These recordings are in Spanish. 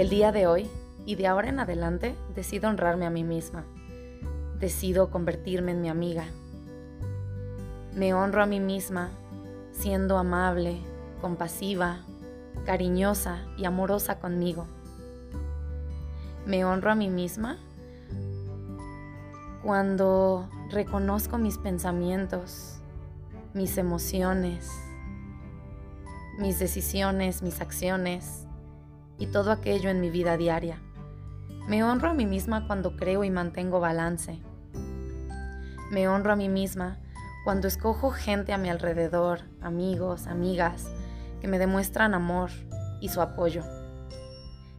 El día de hoy y de ahora en adelante decido honrarme a mí misma. Decido convertirme en mi amiga. Me honro a mí misma siendo amable, compasiva, cariñosa y amorosa conmigo. Me honro a mí misma cuando reconozco mis pensamientos, mis emociones, mis decisiones, mis acciones y todo aquello en mi vida diaria. Me honro a mí misma cuando creo y mantengo balance. Me honro a mí misma cuando escojo gente a mi alrededor, amigos, amigas, que me demuestran amor y su apoyo.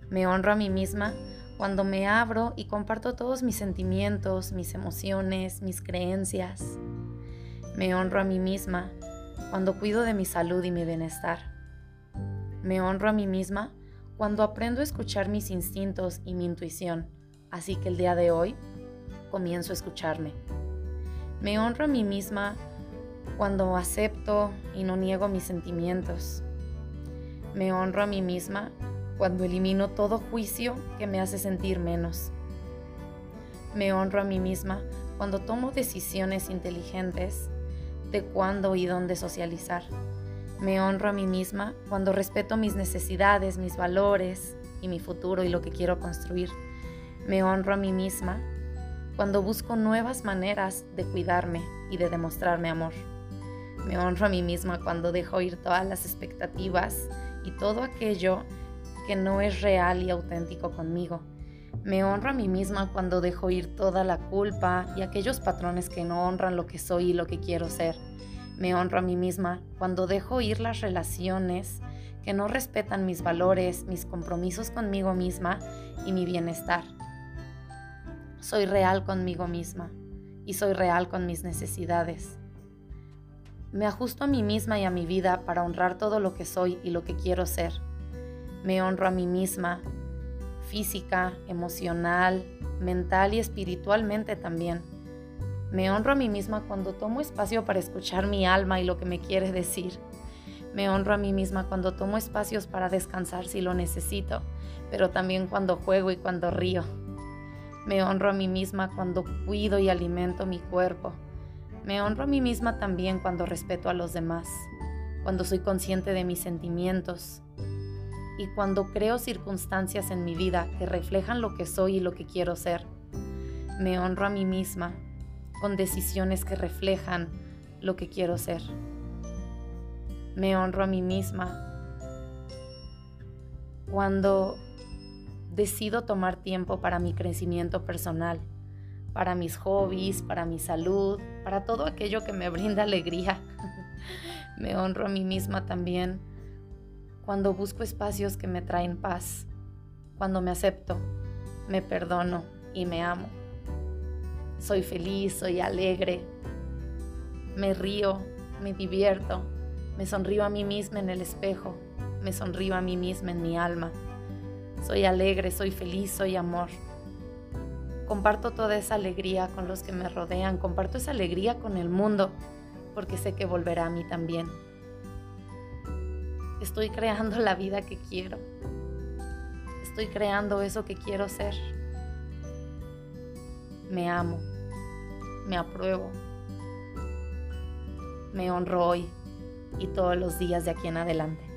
Me honro a mí misma cuando me abro y comparto todos mis sentimientos, mis emociones, mis creencias. Me honro a mí misma cuando cuido de mi salud y mi bienestar. Me honro a mí misma cuando aprendo a escuchar mis instintos y mi intuición, así que el día de hoy comienzo a escucharme. Me honro a mí misma cuando acepto y no niego mis sentimientos. Me honro a mí misma cuando elimino todo juicio que me hace sentir menos. Me honro a mí misma cuando tomo decisiones inteligentes de cuándo y dónde socializar. Me honro a mí misma cuando respeto mis necesidades, mis valores y mi futuro y lo que quiero construir. Me honro a mí misma cuando busco nuevas maneras de cuidarme y de demostrarme amor. Me honro a mí misma cuando dejo ir todas las expectativas y todo aquello que no es real y auténtico conmigo. Me honro a mí misma cuando dejo ir toda la culpa y aquellos patrones que no honran lo que soy y lo que quiero ser. Me honro a mí misma cuando dejo ir las relaciones que no respetan mis valores, mis compromisos conmigo misma y mi bienestar. Soy real conmigo misma y soy real con mis necesidades. Me ajusto a mí misma y a mi vida para honrar todo lo que soy y lo que quiero ser. Me honro a mí misma, física, emocional, mental y espiritualmente también. Me honro a mí misma cuando tomo espacio para escuchar mi alma y lo que me quiere decir. Me honro a mí misma cuando tomo espacios para descansar si lo necesito, pero también cuando juego y cuando río. Me honro a mí misma cuando cuido y alimento mi cuerpo. Me honro a mí misma también cuando respeto a los demás, cuando soy consciente de mis sentimientos, y cuando creo circunstancias en mi vida que reflejan lo que soy y lo que quiero ser. Me honro a mí misma con decisiones que reflejan lo que quiero ser. Me honro a mí misma cuando decido tomar tiempo para mi crecimiento personal, para mis hobbies, para mi salud, para todo aquello que me brinda alegría. me honro a mí misma también cuando busco espacios que me traen paz, cuando me acepto, me perdono y me amo. Soy feliz, soy alegre, me río, me divierto, me sonrío a mí misma en el espejo, me sonrío a mí misma en mi alma. Soy alegre, soy feliz, soy amor. Comparto toda esa alegría con los que me rodean, comparto esa alegría con el mundo, porque sé que volverá a mí también. Estoy creando la vida que quiero. Estoy creando eso que quiero ser. Me amo. Me apruebo. Me honro hoy y todos los días de aquí en adelante.